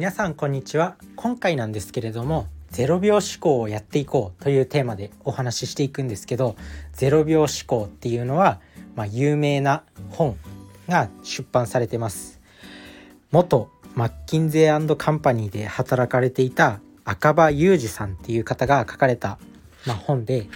皆さんこんにちは。今回なんですけれども0秒思考をやっていこうというテーマでお話ししていくんですけど0秒思考っていうのは、まあ、有名な本が出版されてます。元マッキンゼーカンパニーで働かれていた赤羽裕二さんっていう方が書かれた、まあ、本で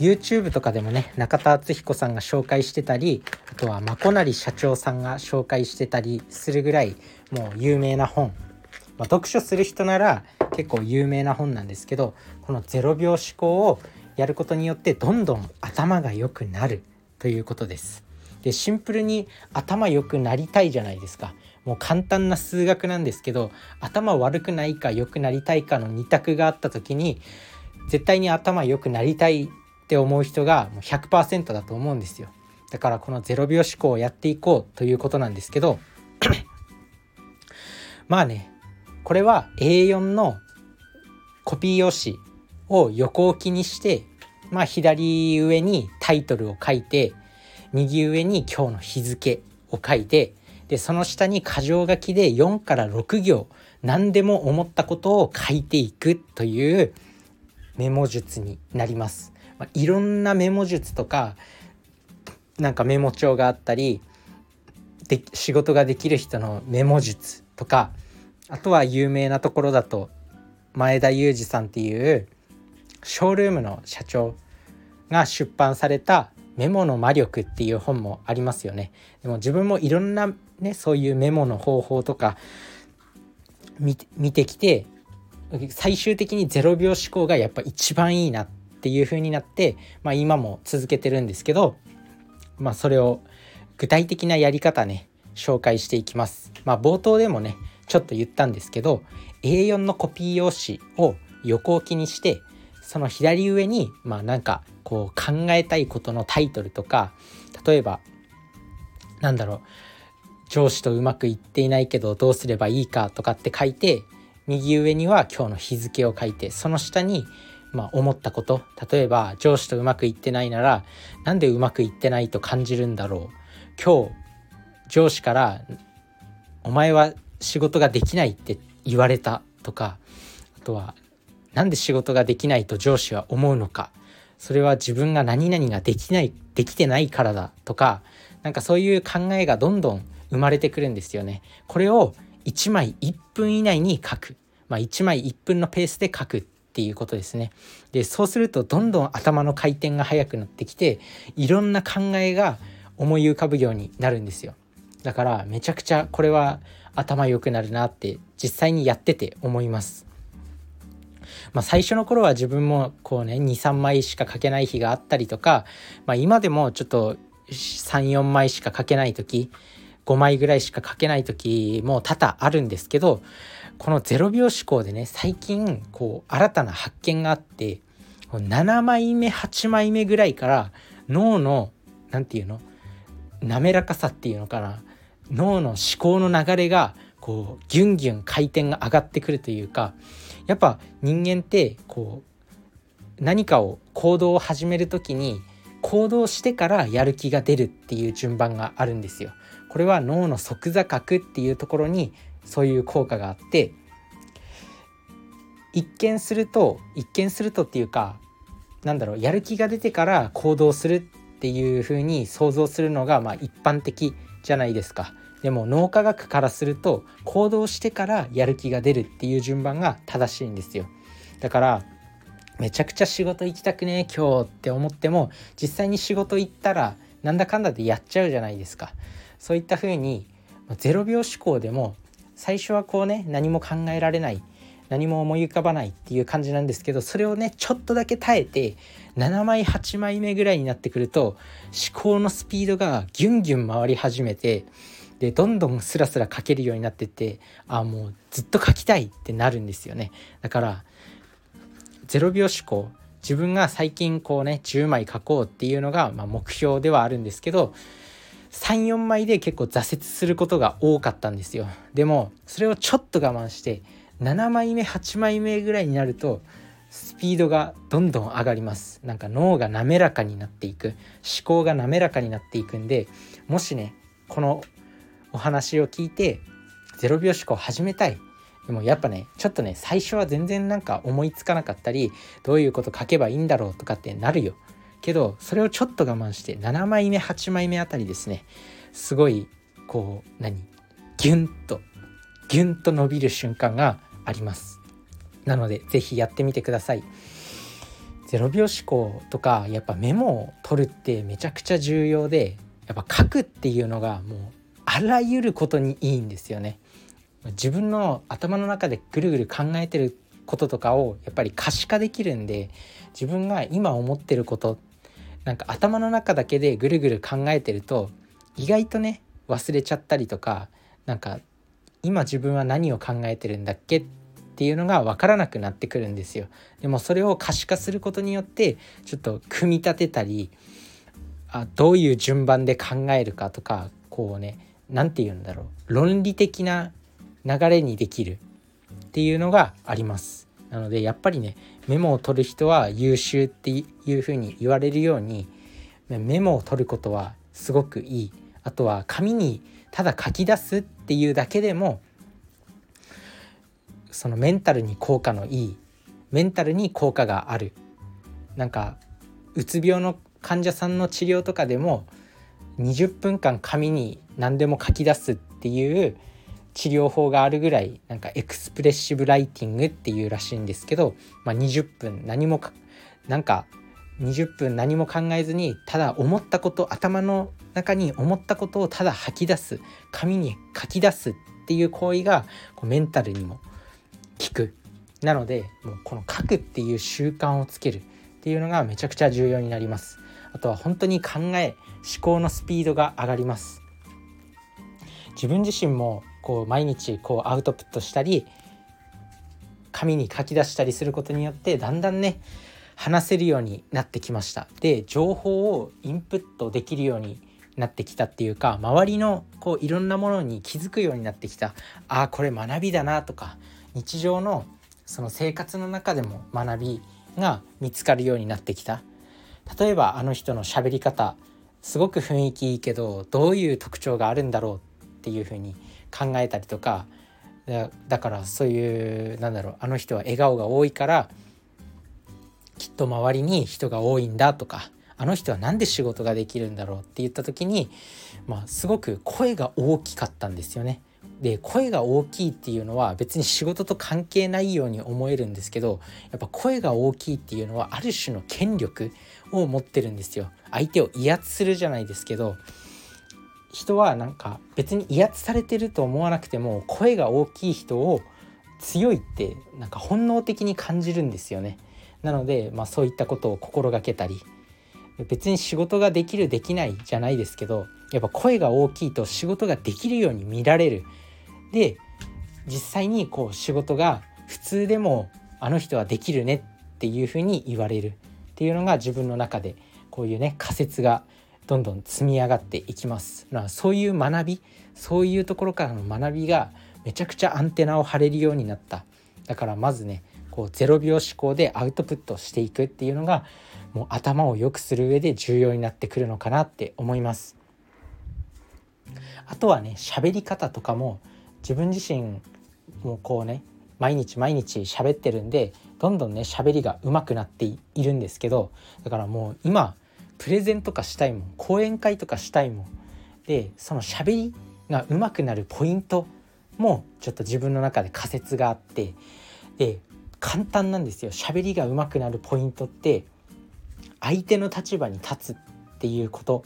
YouTube とかでもね中田敦彦さんが紹介してたりあとはまこなり社長さんが紹介してたりするぐらいもう有名な本、まあ、読書する人なら結構有名な本なんですけどこの0秒思考をやることによってどんどん頭が良くなるということです。でシンプルに頭良くなりたいじゃないですか。もう簡単な数学なんですけど頭悪くないか良くなりたいかの2択があった時に絶対に頭良くなりたいって思う人がもう100%だと思うんですよだからこの0秒思考をやっていこうということなんですけどまあねこれは A4 のコピー用紙を横置きにしてまあ左上にタイトルを書いて右上に今日の日付を書いてでその下に箇条書きで4から6行何でも思ったことを書いていくというメモ術になります。まあ、いろんなメモ術とかなんかメモ帳があったりで仕事ができる人のメモ術とかあとは有名なところだと前田裕二さんっていうショールームの社長が出版された「メモの魔力」っていう本もありますよね。でも自分もいろんなねそういうメモの方法とか見てきて最終的に0秒思考がやっぱ一番いいなっていう風になって、まあ、今も続けてるんですけど、まあ、それを具体的なやり方ね紹介していきます。まあ、冒頭でもねちょっと言ったんですけど A4 のコピー用紙を横置きにしてその左上にまあなんかこう考えたいことのタイトルとか例えばなんだろう上司とうまくいっていないけどどうすればいいかとかって書いて右上には今日の日付を書いてその下にまあ、思ったこと。例えば上司とうまくいってないならなんでうまくいってないと感じるんだろう。今日上司から「お前は仕事ができない」って言われたとかあとは「なんで仕事ができないと上司は思うのか」それは自分が何々ができないできてないからだとかなんかそういう考えがどんどん生まれてくるんですよね。これを1枚1分以内に書く、まあ、1枚1分のペースで書くっていうことですね。でそうするとどんどん頭の回転が速くなってきていろんな考えが思い浮かぶようになるんですよ。だからめちゃくちゃこれは頭良くなるなって実際にやってて思います。まあ、最初の頃は自分もこうね23枚しか書けない日があったりとか、まあ、今でもちょっと34枚しか書けない時5枚ぐらいしか書けない時も多々あるんですけどこの0秒思考でね最近こう新たな発見があって7枚目8枚目ぐらいから脳の何て言うの滑らかさっていうのかな脳の思考の流れがこうギュンギュン回転が上がってくるというかやっぱ人間ってこう何かを行動を始める時に行動してからやる気が出るっていう順番があるんですよ。これは脳の側座角っていうところにそういう効果があって一見すると一見するとっていうかなんだろうやる気が出てから行動するっていう風に想像するのがまあ一般的じゃないですか。でも脳科学からすると行動してからやる気が出るっていう順番が正しいんですよ。だからめちゃくちゃ仕事行きたくね今日って思っても実際に仕事行ったらなんだかんだでやっちゃうじゃないですか。そういった風に0秒思考でも最初はこうね何も考えられない何も思い浮かばないっていう感じなんですけどそれをねちょっとだけ耐えて7枚8枚目ぐらいになってくると思考のスピードがギュンギュン回り始めてでどんどんスラスラ書けるようになってってあもうずっと書きたいってなるんですよね。だから0秒思考。自分が最近こうね10枚書こうっていうのが、まあ、目標ではあるんですけど34枚で結構挫折することが多かったんですよ。でもそれをちょっと我慢して7枚目8枚目ぐらいになるとスピードがどんどん上がります。なんか脳が滑らかになっていく。思考が滑らかになっていくんでもしねこのお話を聞いて0秒思考を始めたい。でもやっぱねちょっとね最初は全然なんか思いつかなかったりどういうこと書けばいいんだろうとかってなるよ。けどそれをちょっと我慢して7枚目8枚目あたりですねすごいこう何？ギュンとギュンと伸びる瞬間があります。なので是非やってみてください。0秒思考とかやっぱメモを取るってめちゃくちゃ重要でやっぱ書くっていうのがもうあらゆることにいいんですよね。自分の頭の中でぐるぐる考えてることとかをやっぱり可視化できるんで自分が今思ってることなんか頭の中だけでぐるぐる考えてると意外とね忘れちゃったりとかなんか今自分は何を考えてるんだっけっていうのが分からなくなってくるんですよ。でもそれを可視化することによってちょっと組み立てたりあどういう順番で考えるかとかこうね何て言うんだろう論理的な流れにできるっていうのがあります。なのでやっぱりねメモを取る人は優秀っていうふうに言われるようにメモを取ることはすごくいい。あとは紙にただ書き出すっていうだけでもそのメンタルに効果のいいメンタルに効果がある。なんかうつ病の患者さんの治療とかでも20分間紙に何でも書き出すっていう治療法があるぐらいなんかエクスプレッシブライティングっていうらしいんですけど、まあ、20分何もかなんか20分何も考えずにただ思ったこと頭の中に思ったことをただ吐き出す紙に書き出すっていう行為がこうメンタルにも効く。なのでもうこの書くっていう習慣をつけるっていうのがめちゃくちゃ重要になります。あとは本当に考え思考のスピードが上がります。自分自身もこう毎日こうアウトプットしたり紙に書き出したりすることによってだんだんね話せるようになってきました。で情報をインプットできるようになってきたっていうか周りのこういろんなものに気づくようになってきた。ああこれ学びだなとか日常のその生活の中でも学びが見つかるようになってきた。例えばあの人の喋り方すごく雰囲気いいけどどういう特徴があるんだろうっていうふうに考えたりとか。だからそういうなんだろうあの人は笑顔が多いからきっと周りに人が多いんだとか。あの人は何で仕事ができるんだろうって言った時に、まあ、すごく声が大きかったんですよね。で声が大きいっていうのは別に仕事と関係ないように思えるんですけどやっぱ声が大きいっていうのはある種の権力を持ってるんですよ。相手を威圧するじゃないですけど人はなんか別に威圧されてると思わなくても声が大きい人を強いってなんか本能的に感じるんですよね。なので、まあ、そういったことを心がけたり別に仕事ができるできないじゃないですけどやっぱ声が大きいと仕事ができるように見られる。で実際にこう仕事が普通でもあの人はできるねっていうふうに言われるっていうのが自分の中でこういうね仮説がどんどん積み上がっていきます。そういう学びそういうところからの学びがめちゃくちゃアンテナを張れるようになった。だからまずねこう0秒思考でアウトプットしていくっていうのがもう頭を良くする上で重要になってくるのかなって思います。あとはね喋り方とかも自分自身もこうね毎日毎日喋ってるんでどんどんね喋りが上手くなっているんですけどだからもう今プレゼンとかしたいもん講演会とかしたいもん。でその喋りが上手くなるポイントもちょっと自分の中で仮説があってで簡単なんですよ。喋りが上手くなるポイントって相手の立場に立つっていうこと。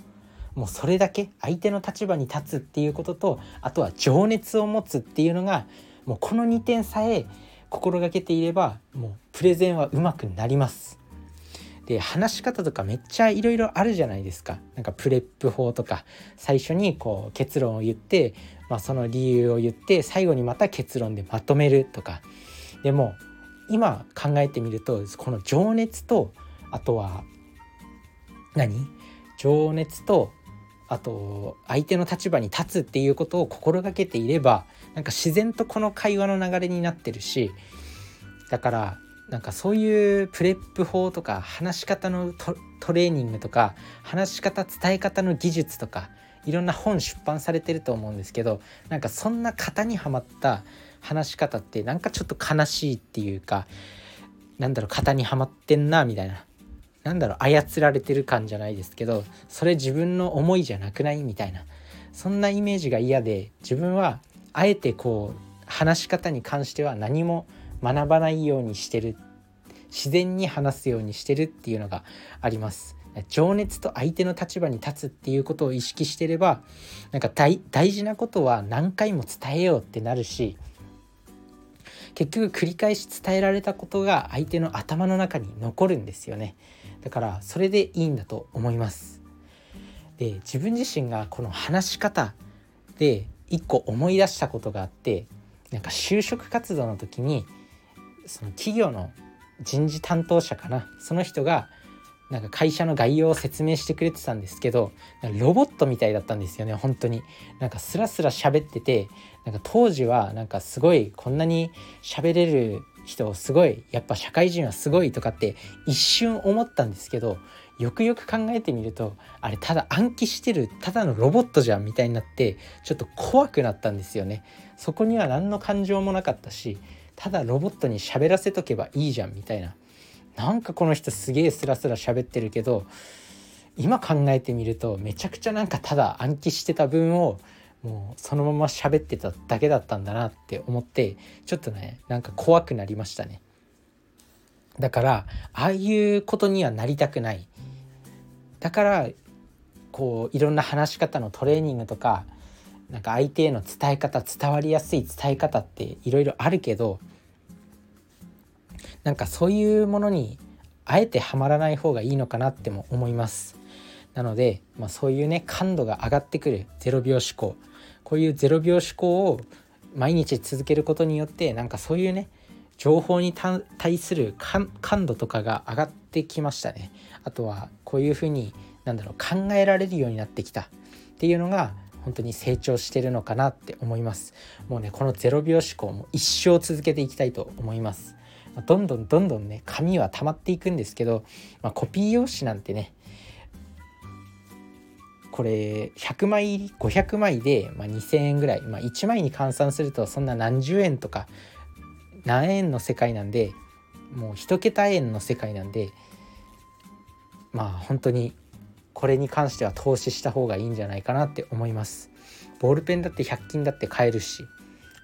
もうそれだけ相手の立場に立つっていうこととあとは情熱を持つっていうのがもうこの2点さえ心がけていればもうプレゼンは上手くなります。で話し方とかめっちゃいろいろあるじゃないですか。なんかプレップ法とか最初にこう結論を言って、まあ、その理由を言って最後にまた結論でまとめるとか。でも今考えてみるとこの情熱とあとは何？情熱とあと相手の立場に立つっていうことを心がけていればなんか自然とこの会話の流れになってるしだからなんかそういうプレップ法とか話し方のトレーニングとか話し方伝え方の技術とかいろんな本出版されてると思うんですけどなんかそんな型にはまった話し方ってなんかちょっと悲しいっていうかなんだろう型にはまってんなみたいな。なんだろう操られてる感じゃないですけどそれ自分の思いじゃなくないみたいな。そんなイメージが嫌で自分はあえてこう話し方に関しては何も学ばないようにしてる。自然に話すようにしてるっていうのがあります。情熱と相手の立場に立つっていうことを意識してればなんか大事なことは何回も伝えようってなるし結局繰り返し伝えられたことが相手の頭の中に残るんですよね。だからそれでいいんだと思います。で自分自身がこの話し方で一個思い出したことがあってなんか就職活動の時にその企業の人事担当者かな。その人がなんか会社の概要を説明してくれてたんですけどロボットみたいだったんですよね本当に。なんかスラスラ喋っててなんか当時はなんかすごいこんなに喋れる人すごいやっぱ社会人はすごいとかって一瞬思ったんですけどよくよく考えてみるとあれただ暗記してるただのロボットじゃんみたいになってちょっと怖くなったんですよね。そこには何の感情もなかったしただロボットに喋らせとけばいいじゃんみたいな。なんかこの人すげえスラスラ喋ってるけど今考えてみるとめちゃくちゃなんかただ暗記してた分をもうそのまま喋ってただけだったんだなって思ってちょっとねなんか怖くなりましたね。だからああいうことにはなりたくない。だからこういろんな話し方のトレーニングとかなんか相手への伝え方伝わりやすい伝え方っていろいろあるけどなんかそういうものにあえてはまらない方がいいのかなっても思います。なので、まあ、そういうね感度が上がってくる0秒思考。こういう0秒思考を毎日続けることによってなんかそういうね情報に対する感度とかが上がってきましたね。あとはこういうふうになんだろう考えられるようになってきたっていうのが本当に成長してるのかなって思います。もうねこの0秒思考も一生続けていきたいと思います。どんどんどんどんね紙は溜まっていくんですけど、まあ、コピー用紙なんてねこれ100枚500枚で、まあ、2,000円ぐらい、まあ、1枚に換算するとそんな何十円とか何円の世界なんでもう1桁円の世界なんでまあ本当にこれに関しては投資した方がいいんじゃないかなって思います。ボールペンだって100均だって買えるし、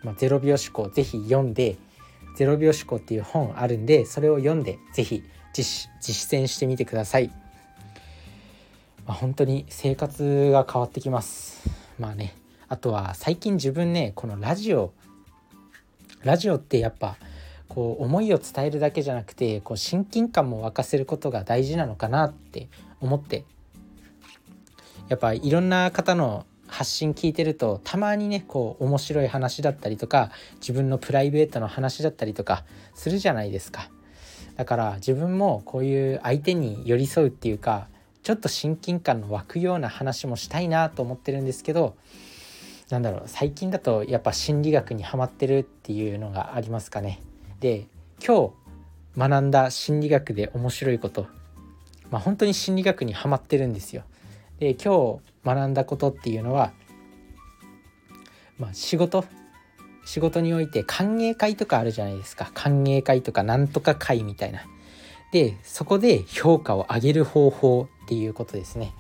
まあ、0秒思考ぜひ読んで0秒思考っていう本あるんでそれを読んで是非実実践してみてください、まあ、本当に生活が変わってきます。まあねあとは最近自分ねこのラジオラジオってやっぱこう思いを伝えるだけじゃなくてこう親近感も沸かせることが大事なのかなって思って。やっぱいろんな方の発信聞いてるとたまにねこう面白い話だったりとか自分のプライベートの話だったりとかするじゃないですか。だから自分もこういう相手に寄り添うっていうかちょっと親近感の湧くような話もしたいなと思ってるんですけどなんだろう最近だとやっぱ心理学にはまってるっていうのがありますかね。で今日学んだ心理学で面白いこと。まあ本当に心理学にはまってるんですよ。で今日学んだことっていうのは、まあ、仕事。仕事において歓迎会とかあるじゃないですか。歓迎会とかなんとか会みたいな。でそこで評価を上げる方法っていうことですね、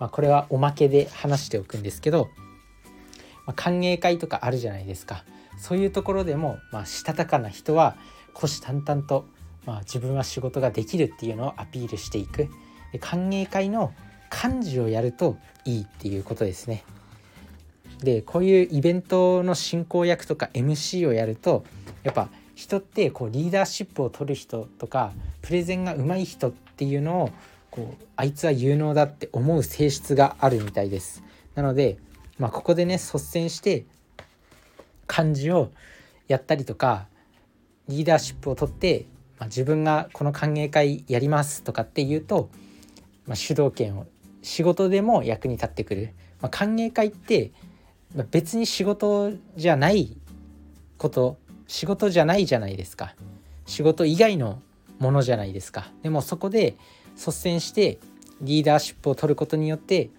まあ、これはおまけで話しておくんですけど、まあ、歓迎会とかあるじゃないですか。そういうところでも、まあ、したたかな人は虎視眈々と、まあ、自分は仕事ができるっていうのをアピールしていく。で歓迎会の幹事をやるといいっていうことですね。でこういうイベントの進行役とか MC をやるとやっぱ人ってこうリーダーシップを取る人とかプレゼンが上手い人っていうのをこうあいつは有能だって思う性質があるみたいです。なので、まあ、ここでね率先して漢字をやったりとかリーダーシップを取って、まあ、自分がこの歓迎会やりますとかっていうと、まあ、主導権を仕事でも役に立ってくる、まあ、歓迎会ってまあ別に仕事じゃないこと仕事じゃないじゃないですか。仕事以外のものじゃないですか。でもそこで率先してリーダーシップを取ることによって、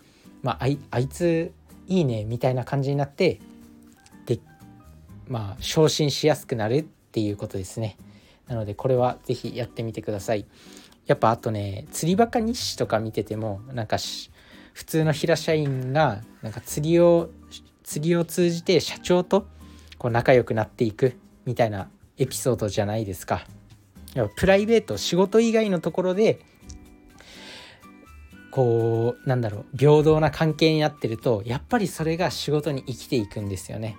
まあ、あいあいついいねみたいな感じになってでまあ昇進しやすくなるっていうことですねなのでこれは是非やってみてくださいやっぱあとね釣りバカ日誌とか見ててもなんか普通の平社員がなんか釣りを釣りを通じて社長とこう仲良くなっていくみたいなエピソードじゃないですか。プライベート仕事以外のところでこうなんだろう平等な関係になってるとやっぱりそれが仕事に生きていくんですよね。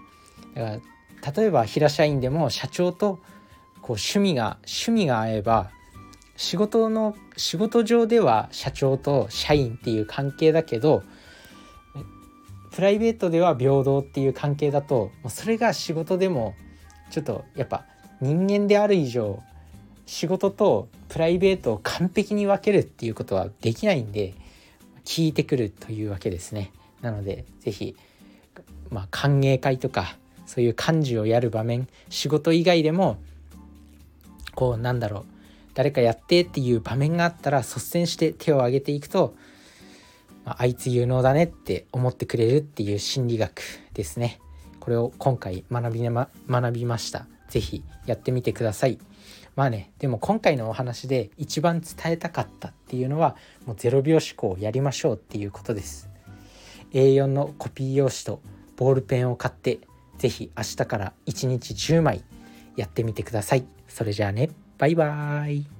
だから例えば平社員でも社長とこう趣味が趣味が合えば仕事の仕事上では社長と社員っていう関係だけどプライベートでは平等っていう関係だともうそれが仕事でもちょっとやっぱ人間である以上仕事とプライベートを完璧に分けるっていうことはできないんで聞いてくるというわけですね。なので是非まあ歓迎会とかそういう幹事をやる場面仕事以外でもこうなんだろう誰かやってっていう場面があったら率先して手を挙げていくと、まあ、あいつ有能だねって思ってくれるっていう心理学ですね。これを今回学び,、ま、学びました。是非やってみてください。まあねでも今回のお話で一番伝えたかったっていうのはもう0秒思考をやりましょうっていうことです。A4 のコピー用紙とボールペンを買って是非明日から1日10枚やってみてください。それじゃあねバイバーイ